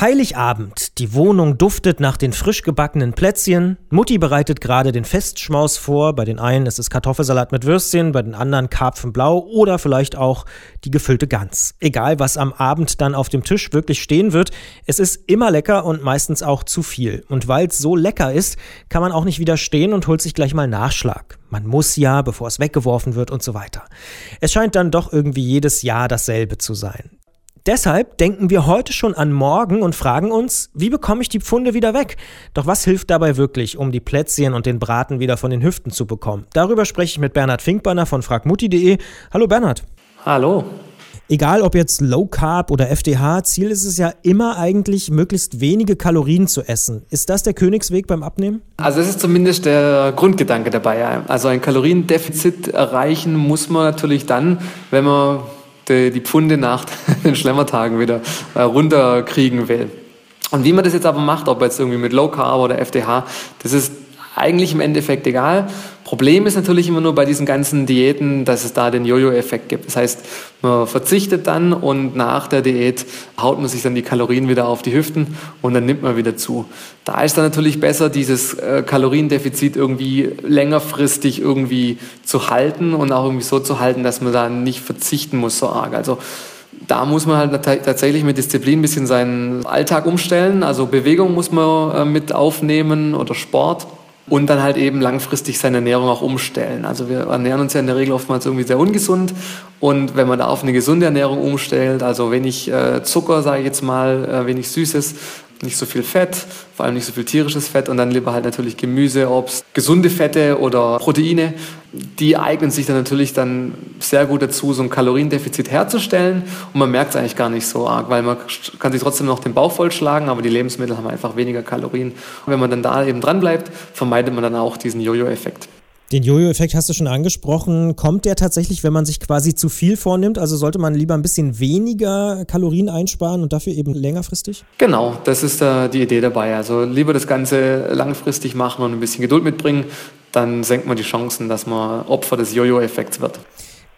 Heiligabend. Die Wohnung duftet nach den frisch gebackenen Plätzchen. Mutti bereitet gerade den Festschmaus vor. Bei den einen ist es Kartoffelsalat mit Würstchen, bei den anderen Karpfenblau oder vielleicht auch die gefüllte Gans. Egal, was am Abend dann auf dem Tisch wirklich stehen wird, es ist immer lecker und meistens auch zu viel. Und weil es so lecker ist, kann man auch nicht widerstehen und holt sich gleich mal Nachschlag. Man muss ja, bevor es weggeworfen wird und so weiter. Es scheint dann doch irgendwie jedes Jahr dasselbe zu sein. Deshalb denken wir heute schon an morgen und fragen uns, wie bekomme ich die Pfunde wieder weg? Doch was hilft dabei wirklich, um die Plätzchen und den Braten wieder von den Hüften zu bekommen? Darüber spreche ich mit Bernhard Finkbanner von fragmutti.de. Hallo Bernhard. Hallo. Egal ob jetzt Low Carb oder FDH, Ziel ist es ja immer eigentlich, möglichst wenige Kalorien zu essen. Ist das der Königsweg beim Abnehmen? Also das ist zumindest der Grundgedanke dabei. Also ein Kaloriendefizit erreichen muss man natürlich dann, wenn man die, die Pfunde nach den Schlemmertagen wieder äh, runterkriegen will. Und wie man das jetzt aber macht, ob jetzt irgendwie mit Low Carb oder FDH, das ist eigentlich im Endeffekt egal. Problem ist natürlich immer nur bei diesen ganzen Diäten, dass es da den Jojo-Effekt gibt. Das heißt, man verzichtet dann und nach der Diät haut man sich dann die Kalorien wieder auf die Hüften und dann nimmt man wieder zu. Da ist dann natürlich besser, dieses äh, Kaloriendefizit irgendwie längerfristig irgendwie zu halten und auch irgendwie so zu halten, dass man da nicht verzichten muss so arg. Also da muss man halt tatsächlich mit Disziplin ein bisschen seinen Alltag umstellen. Also Bewegung muss man äh, mit aufnehmen oder Sport und dann halt eben langfristig seine Ernährung auch umstellen. Also wir ernähren uns ja in der Regel oftmals irgendwie sehr ungesund und wenn man da auf eine gesunde Ernährung umstellt, also wenig äh, Zucker, sage ich jetzt mal, äh, wenig Süßes, nicht so viel Fett, vor allem nicht so viel tierisches Fett und dann lieber halt natürlich Gemüse, Obst, gesunde Fette oder Proteine. Die eignen sich dann natürlich dann sehr gut dazu, so ein Kaloriendefizit herzustellen und man merkt es eigentlich gar nicht so arg, weil man kann sich trotzdem noch den Bauch vollschlagen, aber die Lebensmittel haben einfach weniger Kalorien. Und wenn man dann da eben dran bleibt, vermeidet man dann auch diesen Jojo-Effekt. Den Jojo-Effekt hast du schon angesprochen. Kommt der tatsächlich, wenn man sich quasi zu viel vornimmt? Also sollte man lieber ein bisschen weniger Kalorien einsparen und dafür eben längerfristig? Genau, das ist äh, die Idee dabei. Also lieber das Ganze langfristig machen und ein bisschen Geduld mitbringen, dann senkt man die Chancen, dass man Opfer des Jojo-Effekts wird.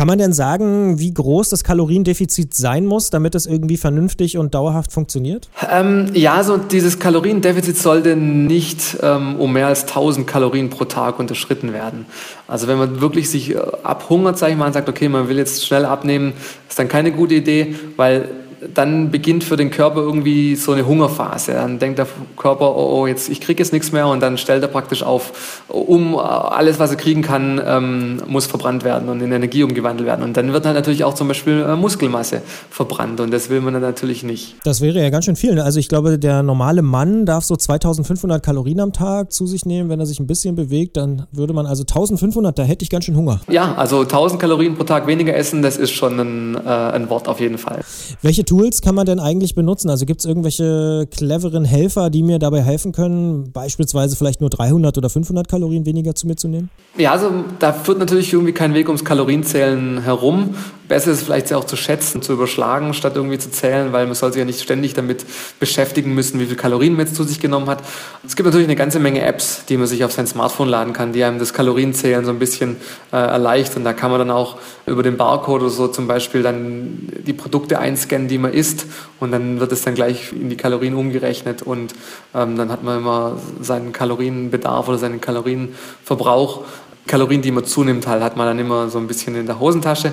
Kann man denn sagen, wie groß das Kaloriendefizit sein muss, damit es irgendwie vernünftig und dauerhaft funktioniert? Ähm, ja, so dieses Kaloriendefizit sollte nicht ähm, um mehr als 1000 Kalorien pro Tag unterschritten werden. Also wenn man wirklich sich äh, abhungert, sage ich mal, und sagt, okay, man will jetzt schnell abnehmen, ist dann keine gute Idee, weil dann beginnt für den Körper irgendwie so eine Hungerphase. Dann denkt der Körper, oh, oh jetzt ich kriege jetzt nichts mehr und dann stellt er praktisch auf, um alles, was er kriegen kann, ähm, muss verbrannt werden und in Energie umgewandelt werden. Und dann wird halt natürlich auch zum Beispiel äh, Muskelmasse verbrannt und das will man dann natürlich nicht. Das wäre ja ganz schön viel. Ne? Also ich glaube, der normale Mann darf so 2500 Kalorien am Tag zu sich nehmen, wenn er sich ein bisschen bewegt, dann würde man also 1500, da hätte ich ganz schön Hunger. Ja, also 1000 Kalorien pro Tag weniger essen, das ist schon ein, äh, ein Wort auf jeden Fall. Welche Tools kann man denn eigentlich benutzen? Also gibt es irgendwelche cleveren Helfer, die mir dabei helfen können, beispielsweise vielleicht nur 300 oder 500 Kalorien weniger zu mir zu nehmen? Ja, also da führt natürlich irgendwie kein Weg ums Kalorienzählen herum. Besser ist es vielleicht auch zu schätzen, zu überschlagen, statt irgendwie zu zählen, weil man soll sich ja nicht ständig damit beschäftigen müssen, wie viel Kalorien man jetzt zu sich genommen hat. Es gibt natürlich eine ganze Menge Apps, die man sich auf sein Smartphone laden kann, die einem das Kalorienzählen so ein bisschen äh, erleichtern. Da kann man dann auch über den Barcode oder so zum Beispiel dann die Produkte einscannen, die man isst und dann wird es dann gleich in die Kalorien umgerechnet und ähm, dann hat man immer seinen Kalorienbedarf oder seinen Kalorienverbrauch. Kalorien, die man zunimmt, halt, hat man dann immer so ein bisschen in der Hosentasche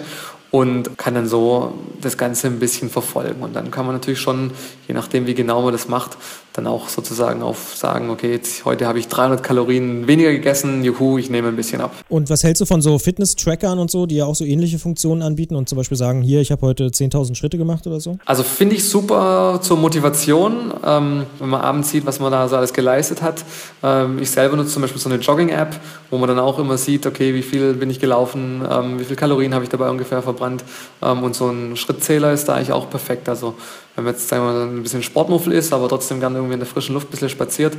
und kann dann so das Ganze ein bisschen verfolgen. Und dann kann man natürlich schon, je nachdem, wie genau man das macht, dann auch sozusagen auf sagen, okay, jetzt, heute habe ich 300 Kalorien weniger gegessen, juhu, ich nehme ein bisschen ab. Und was hältst du von so Fitness-Trackern und so, die ja auch so ähnliche Funktionen anbieten und zum Beispiel sagen, hier, ich habe heute 10.000 Schritte gemacht oder so? Also finde ich super zur Motivation, ähm, wenn man abends sieht, was man da so alles geleistet hat. Ähm, ich selber nutze zum Beispiel so eine Jogging-App, wo man dann auch immer sieht, okay, wie viel bin ich gelaufen, ähm, wie viele Kalorien habe ich dabei ungefähr verbrannt. Ähm, und so ein Schrittzähler ist da eigentlich auch perfekt. Also wenn man jetzt sagen wir, ein bisschen Sportmuffel ist, aber trotzdem gerne irgendwie in der frischen Luft ein bisschen spaziert,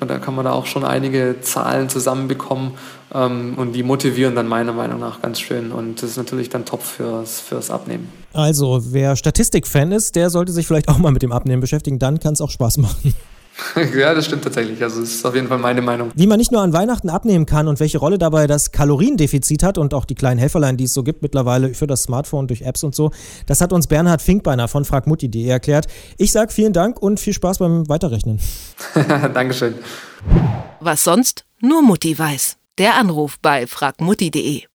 und dann kann man da auch schon einige Zahlen zusammenbekommen ähm, und die motivieren dann meiner Meinung nach ganz schön und das ist natürlich dann top fürs, fürs Abnehmen. Also wer Statistik-Fan ist, der sollte sich vielleicht auch mal mit dem Abnehmen beschäftigen, dann kann es auch Spaß machen. ja, das stimmt tatsächlich. Also das ist auf jeden Fall meine Meinung. Wie man nicht nur an Weihnachten abnehmen kann und welche Rolle dabei das Kaloriendefizit hat und auch die kleinen Helferlein, die es so gibt mittlerweile für das Smartphone durch Apps und so, das hat uns Bernhard Finkbeiner von fragmutti.de erklärt. Ich sage vielen Dank und viel Spaß beim Weiterrechnen. Dankeschön. Was sonst nur Mutti weiß. Der Anruf bei fragmutti.de